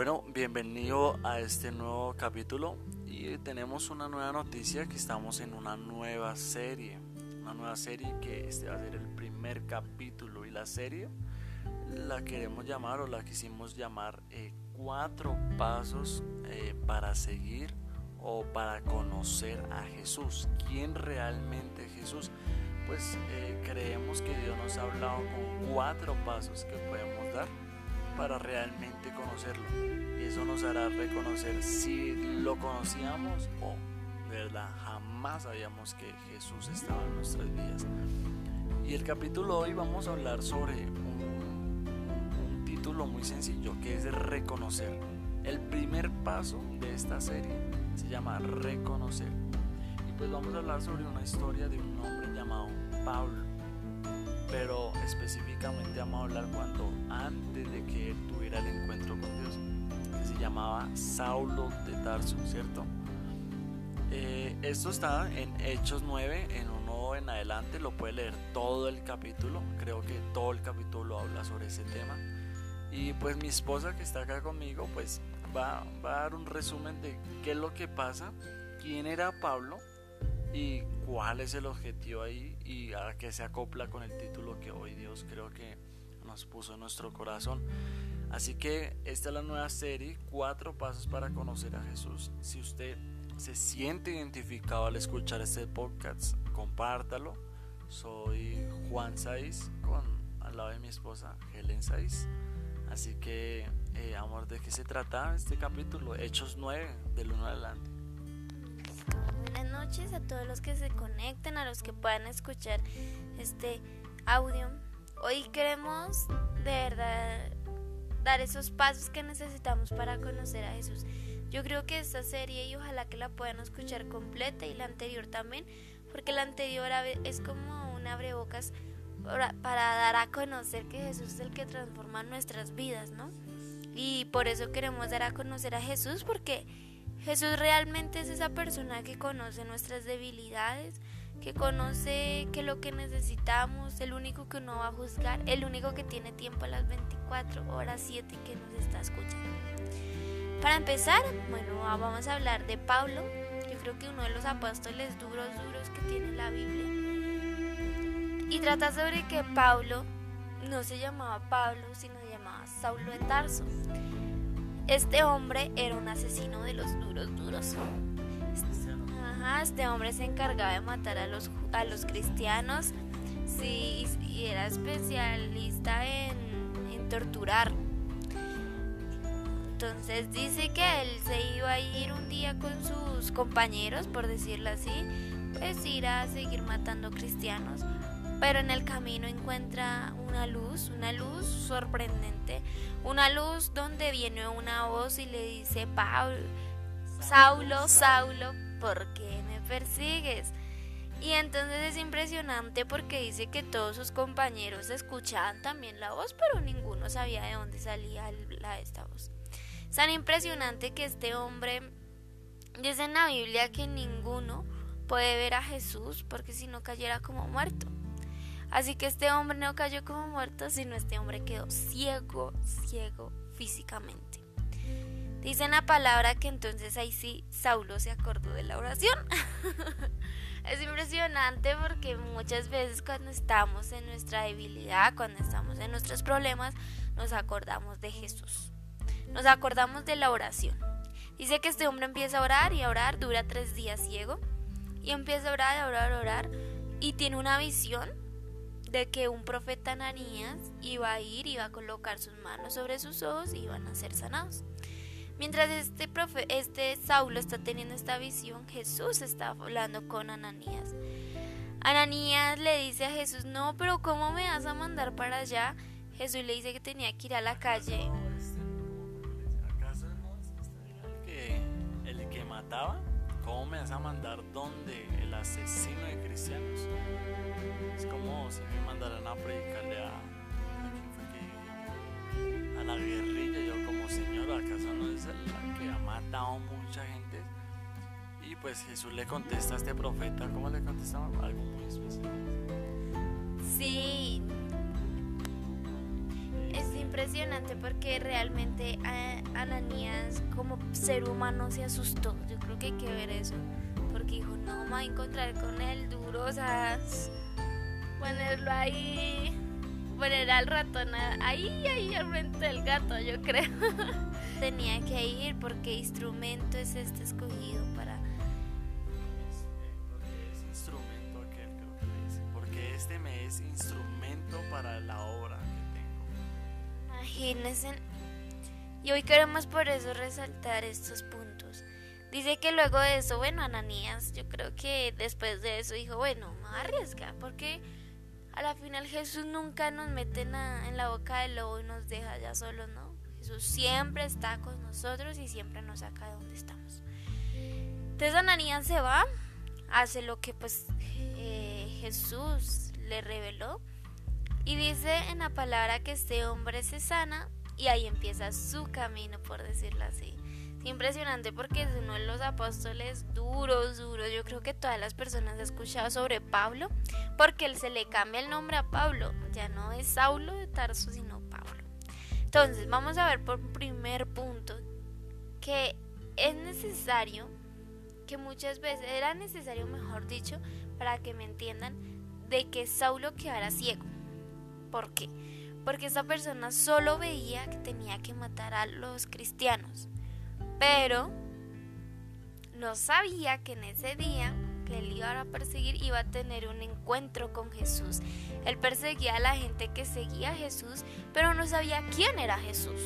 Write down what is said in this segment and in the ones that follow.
Bueno, bienvenido a este nuevo capítulo y tenemos una nueva noticia que estamos en una nueva serie, una nueva serie que este va a ser el primer capítulo y la serie la queremos llamar o la quisimos llamar eh, cuatro pasos eh, para seguir o para conocer a Jesús. ¿Quién realmente es Jesús? Pues eh, creemos que Dios nos ha hablado con cuatro pasos que podemos dar para realmente conocerlo. Y eso nos hará reconocer si lo conocíamos o de verdad jamás sabíamos que Jesús estaba en nuestras vidas. Y el capítulo hoy vamos a hablar sobre un, un título muy sencillo que es reconocer. El primer paso de esta serie se llama reconocer. Y pues vamos a hablar sobre una historia de un hombre llamado Pablo pero específicamente vamos a hablar cuando antes de que él tuviera el encuentro con Dios, que se llamaba Saulo de Tarso, ¿cierto? Eh, esto está en Hechos 9, en uno en adelante, lo puede leer todo el capítulo, creo que todo el capítulo habla sobre ese tema. Y pues mi esposa que está acá conmigo, pues va, va a dar un resumen de qué es lo que pasa, quién era Pablo y cuál es el objetivo ahí y a qué se acopla con el título que hoy Dios creo que nos puso en nuestro corazón. Así que esta es la nueva serie, cuatro pasos para conocer a Jesús. Si usted se siente identificado al escuchar este podcast, compártalo. Soy Juan Saiz, con al lado de mi esposa Helen Saiz. Así que, eh, amor, ¿de qué se trata este capítulo? Hechos 9, del 1 adelante noches a todos los que se conecten, a los que puedan escuchar este audio. Hoy queremos de verdad dar esos pasos que necesitamos para conocer a Jesús. Yo creo que esta serie y ojalá que la puedan escuchar completa y la anterior también, porque la anterior es como un abrebocas para dar a conocer que Jesús es el que transforma nuestras vidas, ¿no? Y por eso queremos dar a conocer a Jesús porque Jesús realmente es esa persona que conoce nuestras debilidades, que conoce que lo que necesitamos, el único que no va a juzgar, el único que tiene tiempo a las 24 horas 7 que nos está escuchando. Para empezar, bueno, vamos a hablar de Pablo, yo creo que uno de los apóstoles duros, duros que tiene la Biblia. Y trata sobre que Pablo no se llamaba Pablo, sino se llamaba Saulo de Tarso. Este hombre era un asesino de los duros duros. Este hombre se encargaba de matar a los, a los cristianos y era especialista en, en torturar. Entonces dice que él se iba a ir un día con sus compañeros, por decirlo así, pues ir a seguir matando cristianos pero en el camino encuentra una luz, una luz sorprendente, una luz donde viene una voz y le dice, Pablo, Saulo, Saulo, ¿por qué me persigues? Y entonces es impresionante porque dice que todos sus compañeros escuchaban también la voz, pero ninguno sabía de dónde salía la, esta voz. Es tan impresionante que este hombre dice en la Biblia que ninguno puede ver a Jesús porque si no cayera como muerto. Así que este hombre no cayó como muerto, sino este hombre quedó ciego, ciego físicamente. Dice la palabra que entonces ahí sí Saulo se acordó de la oración. es impresionante porque muchas veces cuando estamos en nuestra debilidad, cuando estamos en nuestros problemas, nos acordamos de Jesús. Nos acordamos de la oración. Dice que este hombre empieza a orar y a orar, dura tres días ciego, y empieza a orar, a orar, a orar, y tiene una visión de que un profeta Ananías iba a ir, iba a colocar sus manos sobre sus ojos y iban a ser sanados. Mientras este, profe, este Saulo está teniendo esta visión, Jesús está hablando con Ananías. Ananías le dice a Jesús, no, pero ¿cómo me vas a mandar para allá? Jesús le dice que tenía que ir a la calle. ¿Acaso no que el que mataba? ¿Cómo me vas a mandar donde el asesino de cristianos? Es como si me mandaran a predicarle a. ¿a, la guerrilla. Yo, como señor, ¿acaso no es el que ha matado mucha gente? Y pues Jesús le contesta a este profeta. ¿Cómo le contestaba? Algo muy especial. Sí. Es impresionante porque realmente Ananías como ser humano se asustó. Yo creo que hay que ver eso. Porque dijo, no me voy a encontrar con él duro, o sea, ponerlo ahí, poner al ratón ahí, ahí al frente del gato, yo creo. Tenía que ir porque instrumento es este escogido para... Es instrumento aquel, creo que dice. Porque este me es instrumento para la obra que tengo. Imagínense. Y hoy queremos por eso resaltar estos puntos. Dice que luego de eso, bueno, Ananías, yo creo que después de eso dijo, bueno, me arriesga, porque a la final Jesús nunca nos mete en la, boca del lobo y nos deja ya solos, ¿no? Jesús siempre está con nosotros y siempre nos saca de donde estamos. Entonces Ananías se va, hace lo que pues eh, Jesús le reveló y dice en la palabra que este hombre se sana y ahí empieza su camino, por decirlo así impresionante porque es uno de los apóstoles duros, duros. Yo creo que todas las personas han escuchado sobre Pablo porque él se le cambia el nombre a Pablo. Ya no es Saulo de Tarso, sino Pablo. Entonces, vamos a ver por primer punto que es necesario, que muchas veces era necesario, mejor dicho, para que me entiendan, de que Saulo quedara ciego. ¿Por qué? Porque esa persona solo veía que tenía que matar a los cristianos pero no sabía que en ese día que él iba a perseguir iba a tener un encuentro con Jesús. Él perseguía a la gente que seguía a Jesús, pero no sabía quién era Jesús.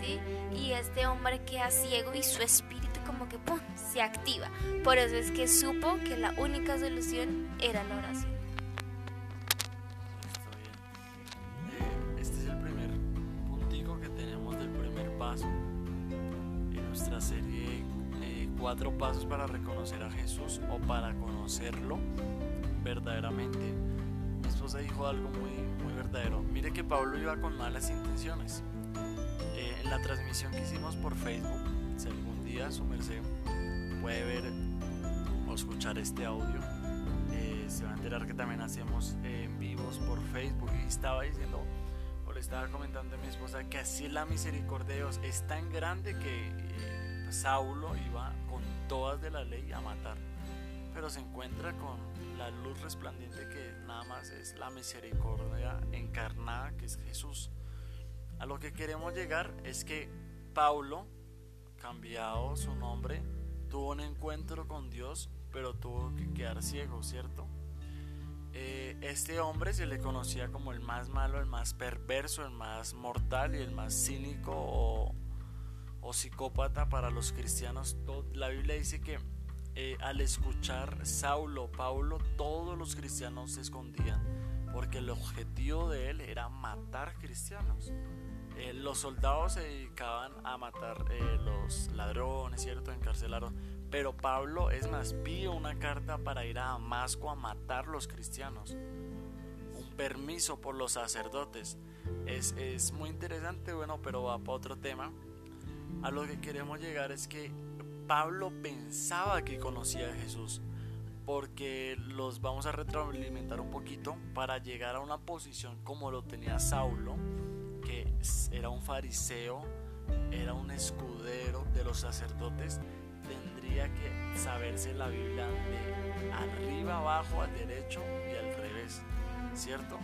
¿Sí? Y este hombre queda ciego y su espíritu como que ¡pum! se activa. Por eso es que supo que la única solución era la oración. Cuatro Pasos para reconocer a Jesús o para conocerlo verdaderamente. Mi esposa dijo algo muy, muy verdadero. Mire que Pablo iba con malas intenciones. Eh, en la transmisión que hicimos por Facebook, si algún día su merced puede ver o escuchar este audio, eh, se va a enterar que también hacemos en vivos por Facebook y estaba diciendo estaba comentando a mi esposa que así la misericordia de Dios es tan grande que eh, Saulo iba con todas de la ley a matar, pero se encuentra con la luz resplandiente que nada más es la misericordia encarnada que es Jesús. A lo que queremos llegar es que Paulo, cambiado su nombre, tuvo un encuentro con Dios, pero tuvo que quedar ciego, ¿cierto? Eh, este hombre se le conocía como el más malo, el más perverso, el más mortal y el más cínico o, psicópata para los cristianos. La Biblia dice que eh, al escuchar Saulo, Paulo, todos los cristianos se escondían porque el objetivo de él era matar cristianos. Eh, los soldados se dedicaban a matar los ladrones, ¿cierto? Encarcelaron pero Pablo, es más, pidió una carta para ir a Damasco a matar los cristianos. Un permiso por los sacerdotes. Es, es muy interesante, bueno, pero va para otro tema. A lo que queremos llegar es que Pablo pensaba que conocía a Jesús porque los vamos a retroalimentar un poquito para llegar a una posición como lo tenía Saulo, que era un fariseo, era un escudero de los sacerdotes que saberse la Biblia de arriba abajo al derecho y al revés, ¿cierto?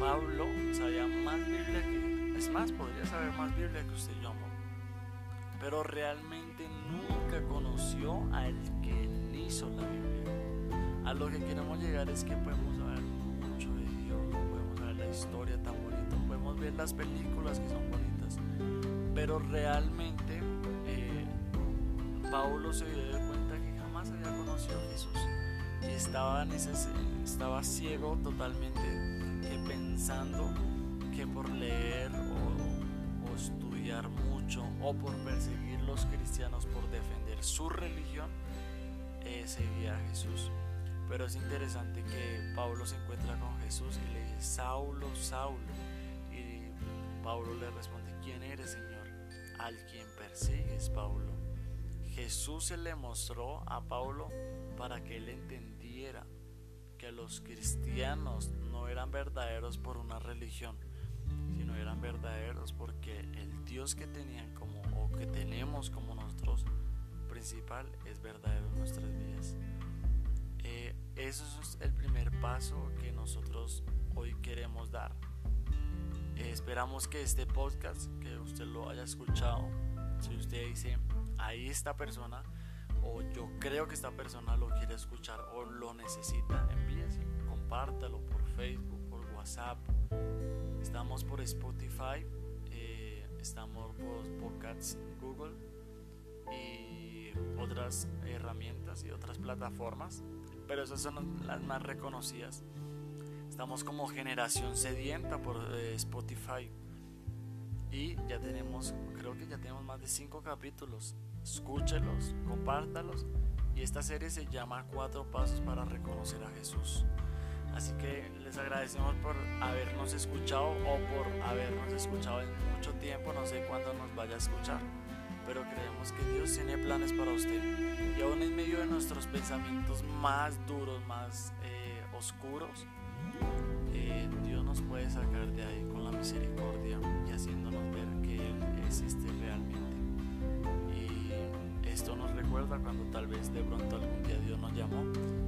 Pablo sabía más Biblia que, es más, podría saber más Biblia que usted y yo. Pero realmente nunca conoció al que hizo la Biblia. A lo que queremos llegar es que podemos saber mucho de Dios, podemos ver la historia tan bonita, podemos ver las películas que son bonitas, pero realmente Paulo se dio cuenta que jamás había conocido a Jesús y estaba, ciego totalmente, pensando que por leer o, estudiar mucho o por perseguir los cristianos, por defender su religión, seguía a Jesús. Pero es interesante que Pablo se encuentra con Jesús y le dice, Saulo, Saulo. Y Pablo le responde, ¿quién eres, Señor? Al quien persigues, Pablo. Jesús se le mostró a Pablo para que él entendiera que los cristianos no eran verdaderos por una religión, eran verdaderos porque el Dios que tenían como o que tenemos como nosotros principal es verdadero en nuestras vidas. Eh, eso es el primer paso que nosotros hoy queremos dar. Eh, esperamos que este podcast, que usted lo haya escuchado, si usted dice, ahí esta persona, o yo creo que esta persona lo quiere escuchar o lo necesita, envíese, compártalo por Facebook, por WhatsApp. Estamos por Spotify, eh, estamos por Podcasts Google y otras herramientas y otras plataformas, pero esas son las más reconocidas. Estamos como generación sedienta por eh, Spotify y ya tenemos, creo que ya tenemos más de cinco capítulos. Escúchelos, compártalos. Y esta serie se llama Cuatro Pasos para Reconocer a Jesús. Así que les agradecemos por habernos escuchado o por habernos escuchado en mucho tiempo. No sé cuándo nos vaya a escuchar, pero creemos que Dios tiene planes para usted. Y aún en medio de nuestros pensamientos más duros, más eh, oscuros, eh, Dios nos puede sacar de ahí con la misericordia y haciéndonos ver que Él existe realmente. Y esto nos recuerda cuando tal vez de pronto algún día Dios nos llamó,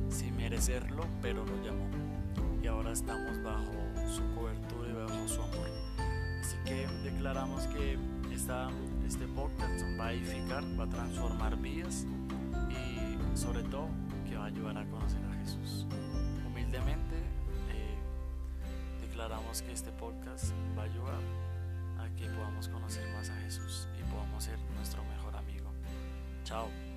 sin merecerlo, pero nos llamó. Ahora estamos bajo su cobertura y bajo su amor. Así que declaramos que esta, este podcast va a edificar, va a transformar vidas y sobre todo que va a ayudar a conocer a Jesús. Humildemente declaramos que este podcast va a ayudar a que podamos conocer más a Jesús y podamos ser nuestro mejor amigo. Chao.